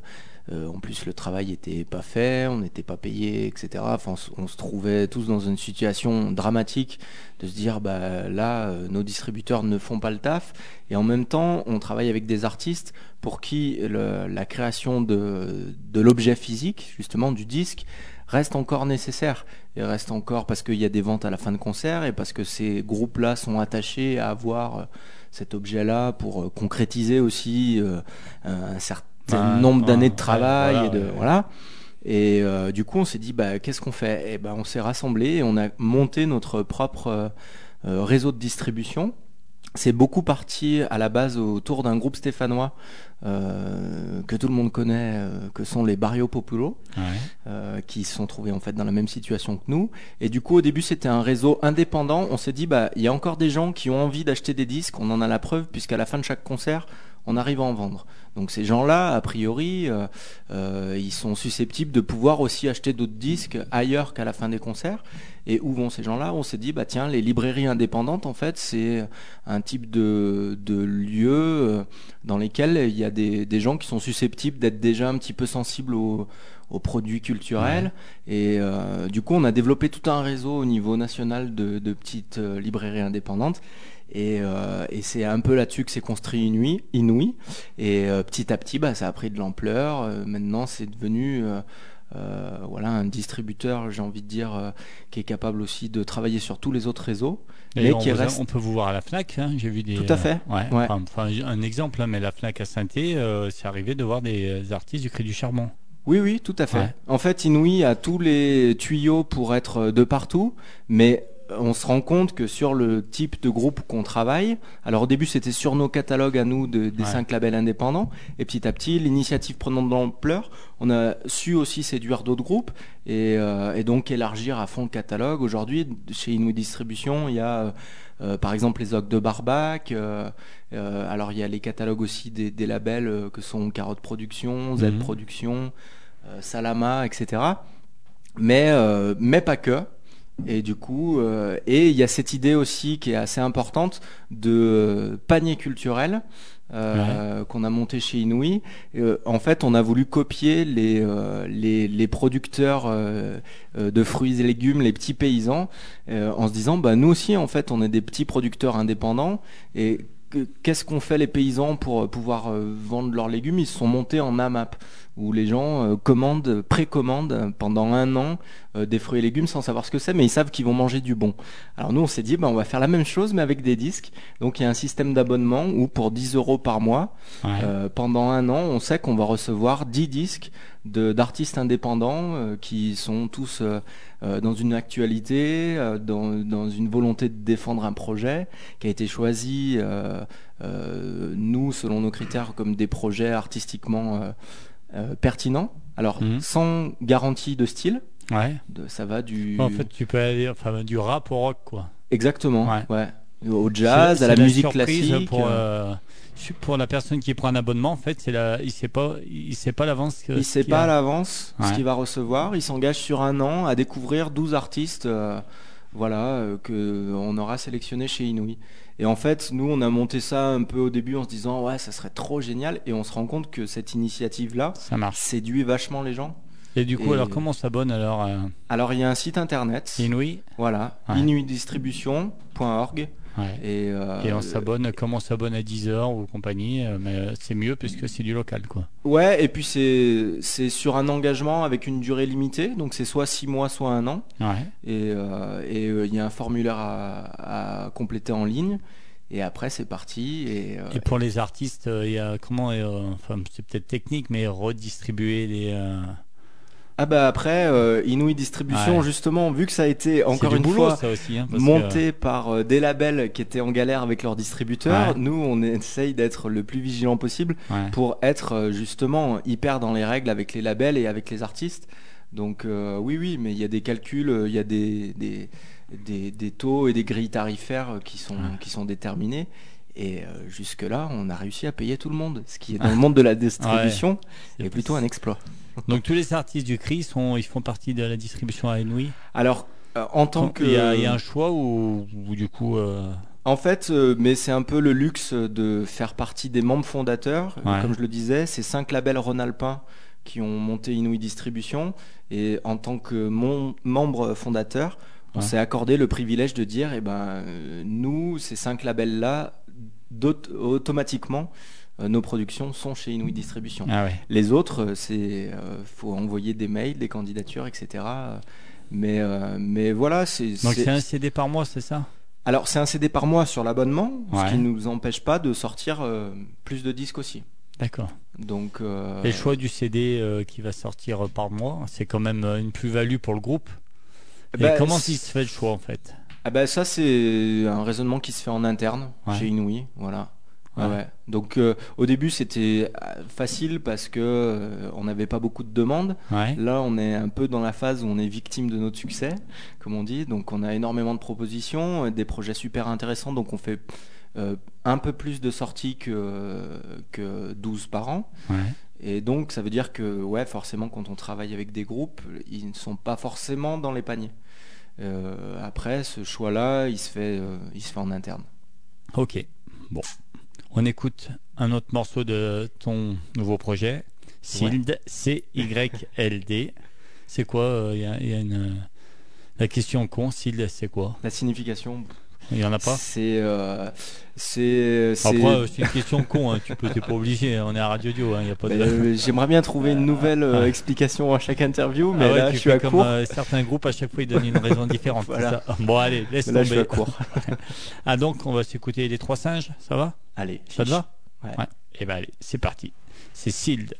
euh, en plus le travail était pas fait, on n'était pas payé, etc. Enfin, on, se- on se trouvait tous dans une situation dramatique de se dire bah là euh, nos distributeurs ne font pas le taf et en même temps on travaille avec des artistes pour qui le- la création de, de l'objet physique justement du disque reste encore nécessaire et reste encore parce qu'il y a des ventes à la fin de concert et parce que ces groupes-là sont attachés à avoir euh, cet objet-là pour euh, concrétiser aussi euh, un certain nombre d'années de ouais, travail voilà, et de ouais. voilà. Et euh, du coup, on s'est dit bah qu'est-ce qu'on fait? Et ben on s'est rassemblés et on a monté notre propre euh, réseau de distribution. C'est beaucoup parti à la base autour d'un groupe stéphanois euh, que tout le monde connaît, euh, que sont les Barrio Populo Ouais. euh, qui se sont trouvés en fait dans la même situation que nous. Et du coup, au début, c'était un réseau indépendant. On s'est dit, bah, il y a encore des gens qui ont envie d'acheter des disques. On en a la preuve puisqu'à la fin de chaque concert, on arrive à en vendre. Donc ces gens-là, a priori, euh, euh, ils sont susceptibles de pouvoir aussi acheter d'autres disques ailleurs qu'à la fin des concerts. Et où vont ces gens-là? On s'est dit, bah tiens, les librairies indépendantes, en fait, c'est un type de, de lieu euh, dans lesquels il y a des, des gens qui sont susceptibles d'être déjà un petit peu sensibles aux, aux produits culturels. Et euh, du coup, on a développé tout un réseau au niveau national de, de petites librairies indépendantes. Et, euh, et c'est un peu là-dessus que s'est construit Inouï. Inouï. Et euh, petit à petit, bah, ça a pris de l'ampleur. Euh, maintenant, c'est devenu voilà, un distributeur, j'ai envie de dire, qui est capable aussi de travailler sur tous les autres réseaux, mais on, qui vous a- reste. on peut vous voir à la Fnac. hein, J'ai vu des. Tout à fait. ouais, Ouais. enfin, un exemple, hein, mais la Fnac à saint c'est arrivé de voir des artistes du Cri du Charbon. Oui, oui, tout à fait. Ouais. En fait, Inouï a tous les tuyaux pour être de partout, mais on se rend compte que sur le type de groupe qu'on travaille, alors au début c'était sur nos catalogues à nous de- des Ouais. cinq labels indépendants, et petit à petit l'initiative prenant de l'ampleur, on a su aussi séduire d'autres groupes et, euh, et donc élargir à fond le catalogue. Aujourd'hui, chez Inouï Distribution, il y a euh, euh, par exemple les Ocs de Barbac, euh, euh, alors il y a les catalogues aussi des, des labels que sont Carotte Production, Z Mhm. Production, euh, Salama, etc. Mais, euh, mais pas que. Et du coup, euh, et il y a cette idée aussi qui est assez importante de euh, panier culturel euh, qu'on a monté chez Inouï. Euh, en fait, on a voulu copier les, euh, les, les producteurs euh, euh, de fruits et légumes, les petits paysans, euh, en se disant, bah, nous aussi, en fait, on est des petits producteurs indépendants. Et qu'est-ce qu'ont fait les paysans pour euh, pouvoir euh, vendre leurs légumes? Ils se sont montés en AMAP, où les gens euh, commandent, précommandent pendant un an des fruits et légumes sans savoir ce que c'est, mais ils savent qu'ils vont manger du bon. Alors nous, on s'est dit, bah, on va faire la même chose, mais avec des disques. Donc il y a un système d'abonnement où pour 10 euros par mois, Ouais. euh, pendant un an, on sait qu'on va recevoir 10 disques d'artistes indépendants euh, qui sont tous euh, euh, dans une actualité, euh, dans, dans une volonté de défendre un projet qui a été choisi, nous, selon nos critères, comme des projets artistiquement pertinents. Alors, Mhm. sans garantie de style, Ouais. de, ça va du... En fait, tu peux aller enfin, du rap au rock, quoi. Exactement, Ouais. ouais. Au jazz, à la musique classique. Pour, pour la personne qui prend un abonnement, en fait, c'est la, il sait pas, il sait pas à l'avance. Il ce sait qu'il pas à l'avance ce qu'il va recevoir. Il s'engage sur un an à découvrir 12 artistes euh, voilà, euh, que on aura sélectionnés chez Inouï. Et en fait, nous, on a monté ça un peu au début en se disant ouais, ça serait trop génial. Et on se rend compte que cette initiative-là Ça marche. séduit vachement les gens. Et du coup, Et- alors comment on s'abonne alors euh, Alors, il y a un site internet, Inouï voilà, Ouais. Et, euh, Et on s'abonne, comme on s'abonne à 10 heures ou compagnie, euh, mais euh, c'est mieux puisque c'est du local, quoi. Ouais, et puis c'est c'est sur un engagement avec une durée limitée, donc c'est soit 6 mois, soit un an. Ouais. Et euh, et, euh, il y a un formulaire à, à compléter en ligne. Et après, c'est parti. Et, euh, Et pour les artistes, euh, il y a comment, euh, enfin, c'est peut-être technique, mais redistribuer les. Ah bah après, euh, Inouï Distribution, Ouais. justement, vu que ça a été encore une boulot, fois aussi, hein, que- monté par euh, des labels qui étaient en galère avec leurs distributeurs, Ouais. nous, on essaye d'être le plus vigilant possible Ouais. pour être euh, justement hyper dans les règles avec les labels et avec les artistes. Donc euh, oui, oui, mais il y a des calculs, il y a des, des, des, des taux et des grilles tarifaires qui sont, qui sont déterminés. Et euh, jusque-là, on a réussi à payer tout le monde, ce qui est dans le monde de la distribution C'est est plutôt un exploit. Donc tous les artistes du CRI sont, ils font partie de la distribution à Inouï. Alors, euh, en tant que... il, y a, il y a un choix ou, ou du coup. euh, En fait, mais c'est un peu le luxe de faire partie des membres fondateurs. Ouais. Comme je le disais, c'est cinq labels Rhône-Alpin qui ont monté Inouï Distribution. Et en tant que mon- membre fondateur, on Ouais. s'est accordé le privilège de dire, eh ben, nous, ces cinq labels-là, automatiquement, euh, nos productions sont chez Inouï Distribution. Ah ouais. Les autres, euh, c'est euh, faut envoyer des mails, des candidatures, etc. Mais, euh, mais voilà, c'est. Donc c'est- un CD par mois, c'est ça? Alors c'est un CD par mois sur l'abonnement, Ouais. ce qui ne nous empêche pas de sortir euh, plus de disques aussi. D'accord. Donc Et le choix du CD qui va sortir par mois, c'est quand même une plus-value pour le groupe? Et bah, comment il se fait le choix en fait? Ah bah, ça c'est un raisonnement qui se fait en interne Ouais. chez Inouï, voilà. Ouais, Ouais. ouais. Donc euh, au début c'était euh, facile parce que euh, on n'avait pas beaucoup de demandes. Ouais. Là on est un peu dans la phase où on est victime de notre succès, comme on dit. Donc on a énormément de propositions, des projets super intéressants. Donc on fait euh, un peu plus de sorties que, que 12 par an. Et donc, ça veut dire que, ouais, forcément, quand on travaille avec des groupes, ils ne sont pas forcément dans les paniers. Euh, après, ce choix-là, il se fait, euh, il se fait en interne. Ok. Bon. On écoute un autre morceau de ton nouveau projet, SILD, C-Y-L-D. C'est quoi euh, Il y a, il y a une. La question con, SILD, c'est quoi? La signification, Il y en a pas C'est. euh, c'est. Après, euh, c'est une question con. Hein. Tu peux, t'es pas obligé. On est à Radio Dio. hein. Y a pas de. Euh, J'aimerais bien trouver une nouvelle euh, Ouais. explication à chaque interview, mais Ah ouais, là tu je suis fais à comme court. certains groupes, à chaque fois ils donnent une raison différente. c'est Voilà. ça bon, allez, laisse là je suis à tomber. court. Ah, donc on va s'écouter les trois singes, ça va? Allez, Ça te va? Ouais. Et ben allez, c'est parti. C'est Sealed.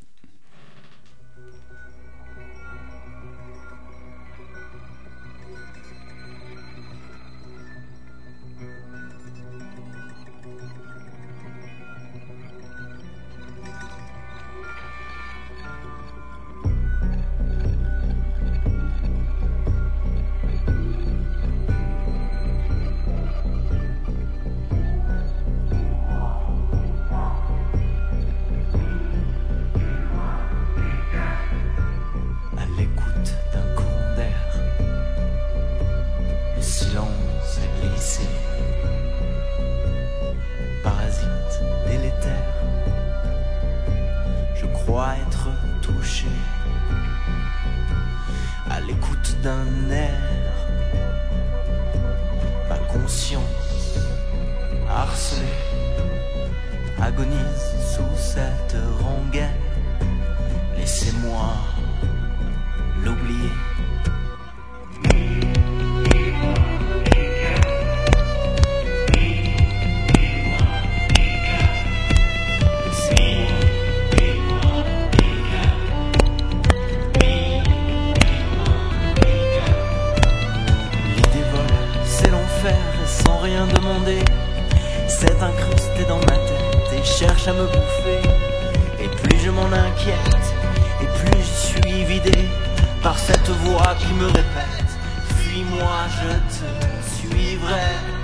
Sous cette rengaine. Laissez-moi l'oublier. L'idée vole, c'est l'enfer sans rien demander. C'est incrusté dans ma et cherche à me bouffer. Et plus je m'en inquiète, et plus je suis vidé par cette voix qui me répète Fuis-moi, je te suivrai.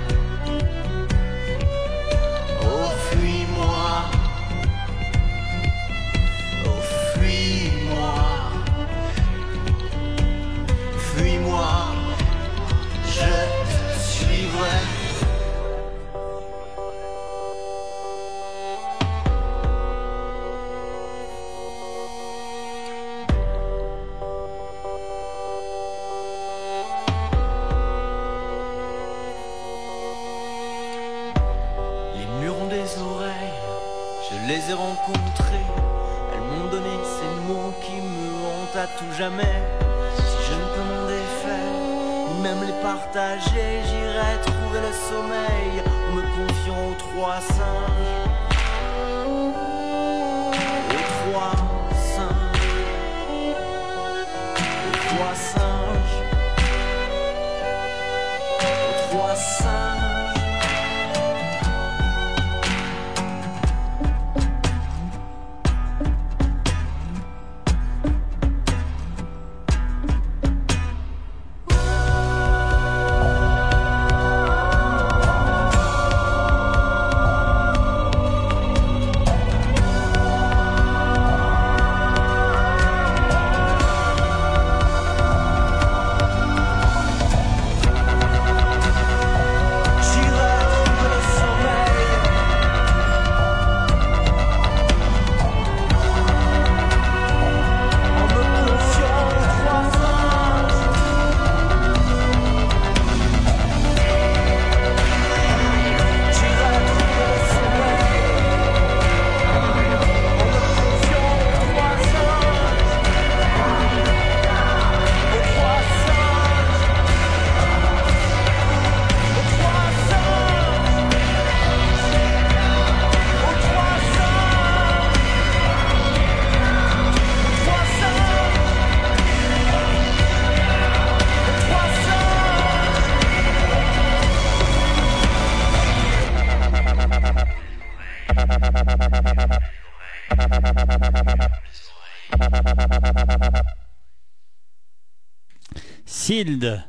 Sealed,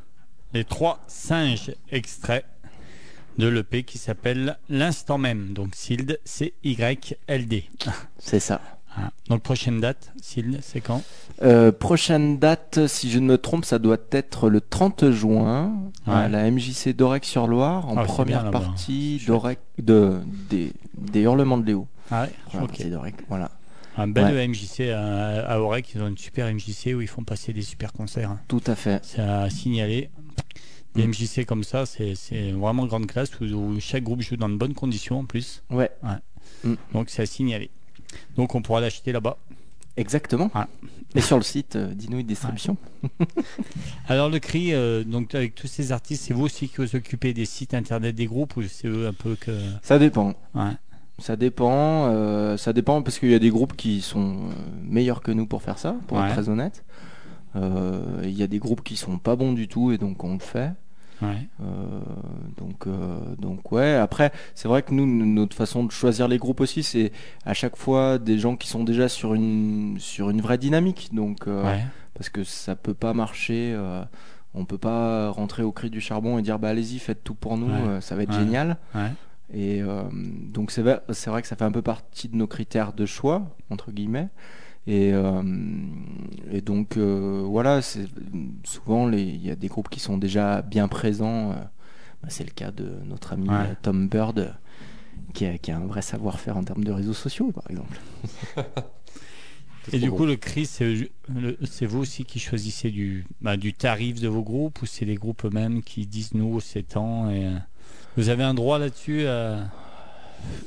les trois singes extraits de l'EP qui s'appelle L'instant même. Donc Sealed, C-Y-L-D. C'est ça. Ah. Donc prochaine date, Sealed, c'est quand? Euh, prochaine date, si je ne me trompe, ça doit être le 30 juin à la MJC d'Orec-sur-Loire en Ah, c'est première bien, partie d'Orec de des, des hurlements de Léo. Ah ouais, Première ok. partie d'Orec, voilà. Un bel Ouais. MJC à, à Aurec, ils ont une super MJC où ils font passer des super concerts. hein. Tout à fait. C'est à signaler. Les Mm. MJC comme ça, c'est vraiment grande classe où, où chaque groupe joue dans de bonnes conditions en plus. Ouais, Donc c'est à signaler. Donc on pourra l'acheter là-bas. exactement. Ah. Et sur le site euh, d'Inouï Distribution. Alors le CRI, euh, donc avec tous ces artistes, c'est vous aussi qui vous occupez des sites internet des groupes ou c'est eux un peu que. Ça dépend. Ouais. Ça dépend, euh, ça dépend parce qu'il y a des groupes qui sont euh, meilleurs que nous pour faire ça, pour Ouais. être très honnête. Euh, Il y a des groupes qui sont pas bons du tout et donc on le fait. Ouais. Euh, donc, donc ouais. Après, c'est vrai que nous, notre façon de choisir les groupes aussi, c'est à chaque fois des gens qui sont déjà sur une sur une vraie dynamique. Donc, ouais. parce que ça peut pas marcher. on peut pas rentrer au cri du charbon et dire bah allez-y, faites tout pour nous, ça va être génial. Et euh, donc c'est vrai, que ça fait un peu partie de nos critères de choix entre guillemets. Et, euh, et donc euh, voilà, souvent il y a des groupes qui sont déjà bien présents. bah, c'est le cas de notre ami Ouais. Tom Bird, qui a, qui a un vrai savoir-faire en termes de réseaux sociaux, par exemple. Et du coup, le CRI, c'est vous aussi qui choisissez du, bah, du tarif de vos groupes ou c'est les groupes eux-mêmes qui disent nous c'est tant et euh, vous avez un droit là-dessus euh,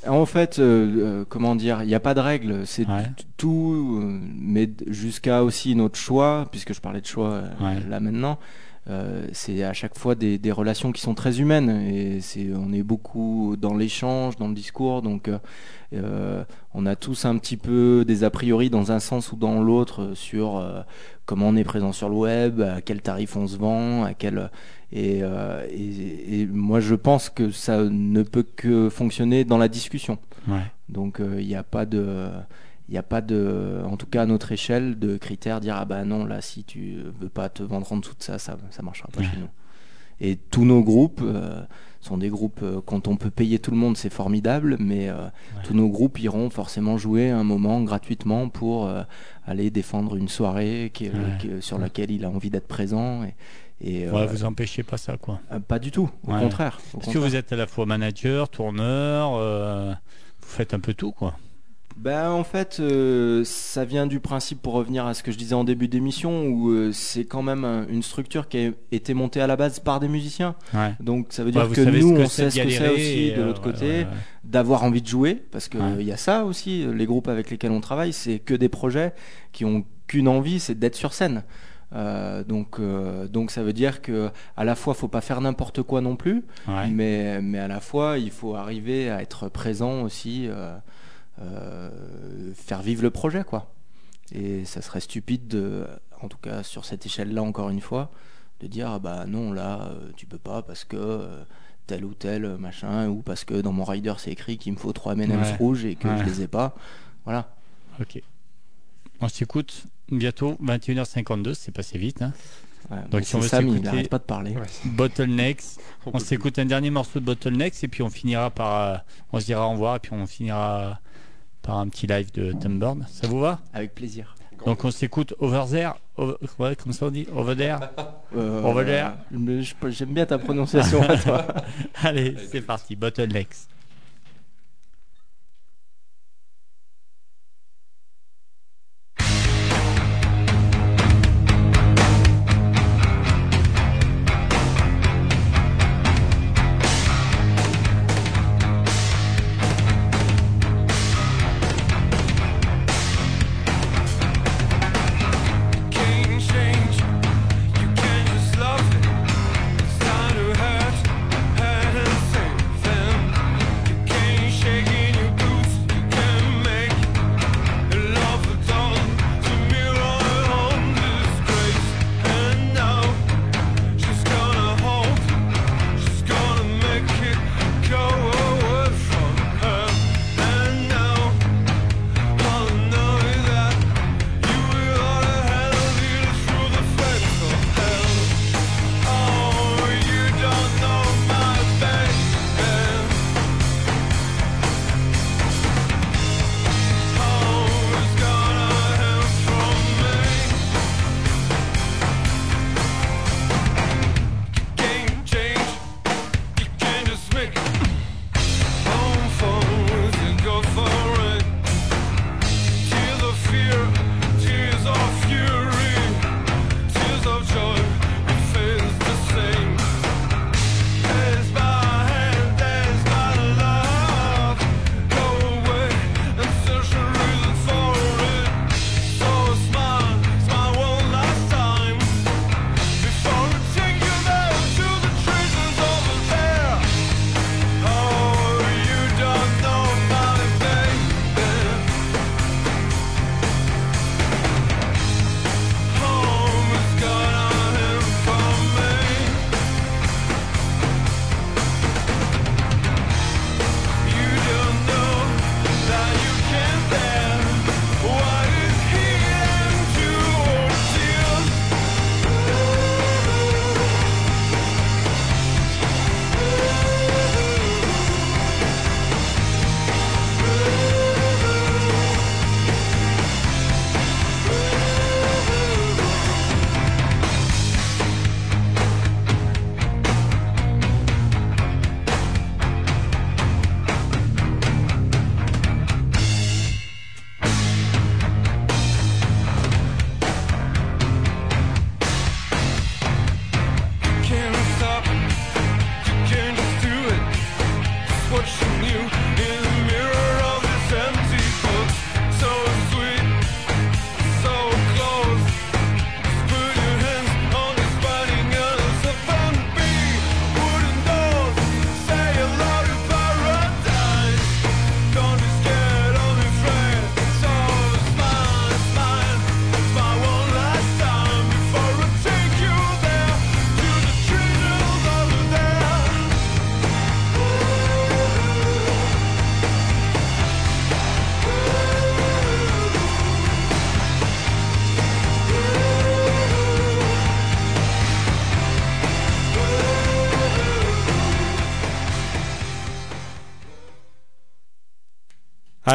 En fait, euh, euh, comment dire, il n'y a pas de règle, c'est Ouais. tout, euh, mais jusqu'à aussi notre choix, puisque je parlais de choix Ouais. là maintenant, c'est à chaque fois des, des relations qui sont très humaines et c'est on est beaucoup dans l'échange, dans le discours, donc on a tous un petit peu des a priori dans un sens ou dans l'autre sur comment on est présent sur le web, à quel tarif on se vend, à quel et, euh, et, et moi je pense que ça ne peut que fonctionner dans la discussion. Ouais. Donc euh, il n'y a pas de il n'y a pas de, en tout cas à notre échelle, de critères dire ah bah non là si tu veux pas te vendre en dessous de ça, ça ça marchera pas Ouais. chez nous. Et tous nos groupes euh, sont des groupes quand on peut payer tout le monde c'est formidable, mais tous nos groupes iront forcément jouer un moment gratuitement pour aller défendre une soirée qui, Ouais. qui- sur laquait il a envie d'être présent et, et, Ouais, euh, vous empêchez pas ça quoi. euh, pas du tout, au Ouais. contraire. au Est-ce que vous êtes à la fois manager, tourneur, euh, vous faites un peu tout quoi? Ben, en fait, euh, ça vient du principe, pour revenir à ce que je disais en début d'émission, où euh, c'est quand même un- une structure qui a été montée à la base par des musiciens. Ouais. Donc ça veut dire que nous, que on sait ce que c'est aussi de l'autre côté, ouais, d'avoir envie de jouer, parce qu'il Ouais. y a ça aussi, les groupes avec lesquels on travaille, c'est que des projets qui ont qu'une envie, c'est d'être sur scène. Euh, donc, euh, donc ça veut dire que à la fois faut pas faire n'importe quoi non plus, Ouais. mais, mais à la fois, il faut arriver à être présent aussi, euh, faire vivre le projet, quoi. Et ça serait stupide, de, en tout cas sur cette échelle-là, encore une fois, de dire ah bah non, là, tu peux pas parce que tel ou tel machin, ou parce que dans mon rider c'est écrit qu'il me faut trois M&M's Ouais. rouges et que Ouais. je les ai pas. Voilà. Ok. On s'écoute bientôt 21h52, c'est passé vite. Hein. Ouais, Donc, si on c'est veut Sam, il pas de parler. Ouais. Bottlenecks. On s'écoute un dernier morceau de Bottlenecks et puis on finira par, euh, on se dira au revoir et puis on finira par un petit live de Tom Bird. Ça vous va? Avec plaisir. Donc on s'écoute Over There, over, ouais, comme ça on dit, Over There? Euh, mais je- J'aime bien ta prononciation à toi. Allez, c'est parti, Bottlenecks.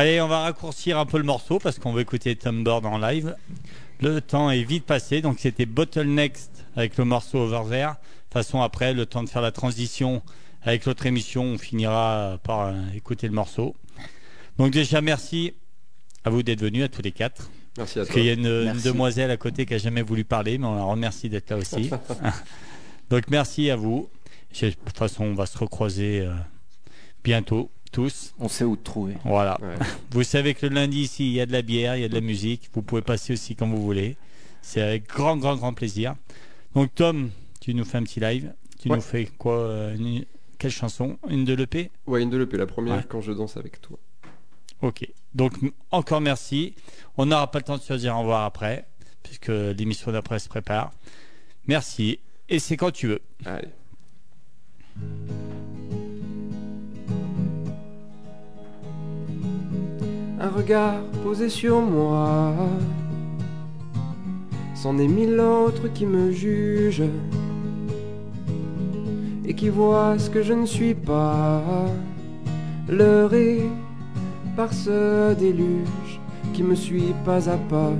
Allez, on va raccourcir un peu le morceau parce qu'on veut écouter Tom Bird en live. Le temps est vite passé, donc c'était Bottlenext avec le morceau Over There. De toute façon, après, le temps de faire la transition avec l'autre émission, on finira par euh, écouter le morceau. Donc déjà, merci à vous d'être venus, à tous les quatre. Merci à Parce toi. qu'il y a une, demoiselle à côté qui a jamais voulu parler, mais on la remercie d'être là aussi. Donc merci à vous. De toute façon, on va se recroiser euh, bientôt, tous. On sait où te trouver. Voilà. Ouais. Vous savez que le lundi ici, il y a de la bière, il y a de la musique. Vous pouvez passer aussi quand vous voulez. C'est avec grand, grand, grand plaisir. Donc Tom, tu nous fais un petit live. Tu Ouais. nous fais quoi euh, une- Quelle chanson? Une de l'EP Ouais, une de l'EP, la première Ouais. quand je danse avec toi. Ok. Donc encore merci. On n'aura pas le temps de se dire au revoir après, puisque l'émission d'après se prépare. Merci. Et c'est quand tu veux. Allez. Un regard posé sur moi. C'en est mille autres qui me jugent et qui voient ce que je ne suis pas. Leurré par ce déluge qui me suit pas à pas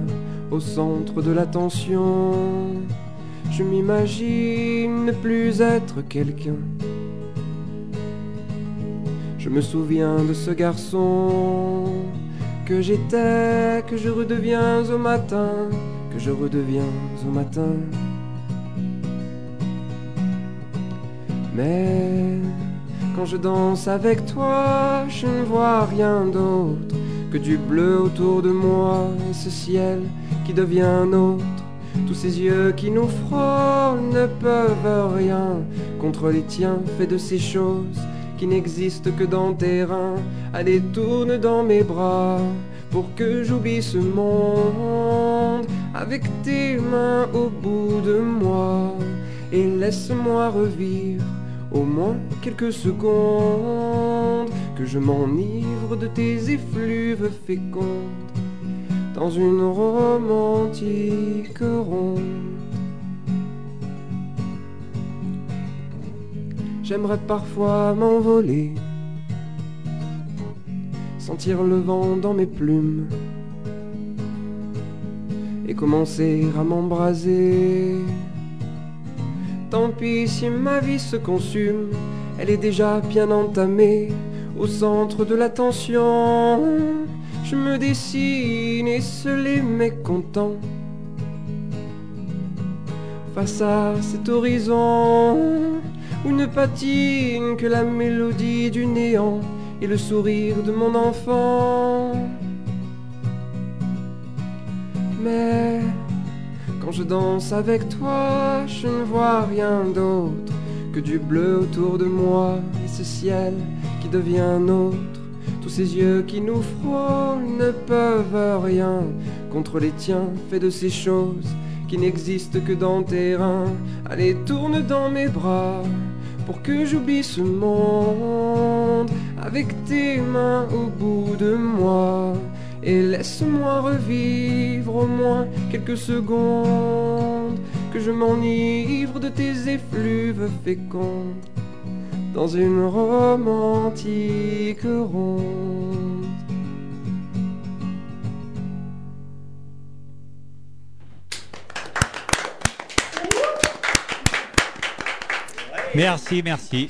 au centre de l'attention. Je m'imagine ne plus être quelqu'un. Je me souviens de ce garçon que j'étais, que je redeviens au matin, que je redeviens au matin. Mais quand je danse avec toi, je ne vois rien d'autre que du bleu autour de moi et ce ciel qui devient nôtre. Tous ces yeux qui nous frôlent ne peuvent rien contre les tiens, faits de ces choses qui n'existent que dans tes reins. Allez, tourne dans mes bras pour que j'oublie ce monde avec tes mains au bout de moi et laisse-moi revivre au moins quelques secondes que je m'enivre de tes effluves fécondes dans une romantique ronde. J'aimerais parfois m'envoler, sentir le vent dans mes plumes et commencer à m'embraser. Tant pis si ma vie se consume, elle est déjà bien entamée au centre de l'attention. Je me dessine et seul est mécontent face à cet horizon où ne patine que la mélodie du néant et le sourire de mon enfant. Mais quand je danse avec toi, je ne vois rien d'autre que du bleu autour de moi et ce ciel qui devient nôtre. Tous ces yeux qui nous frôlent ne peuvent rien contre les tiens, faits de ces choses qui n'existent que dans tes reins. Allez, tourne dans mes bras pour que j'oublie ce monde avec tes mains au bout de moi. Et laisse-moi revivre au moins quelques secondes, que je m'enivre de tes effluves fécondes dans une romantique ronde. Merci, merci.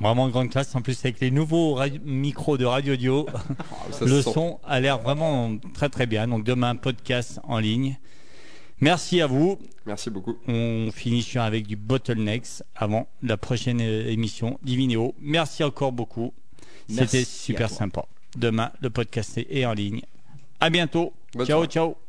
Vraiment grande classe. En plus, avec les nouveaux micros de Radio Dio, Ça le son a l'air vraiment très très bien. Donc demain, podcast en ligne. Merci à vous. Merci beaucoup. On finit sur avec du bottlenecks avant la prochaine euh, émission d'Ivinéo. Merci encore beaucoup. C'était super sympa. Demain, le podcast est en ligne. À bientôt. Bonne ciao, soirée. ciao.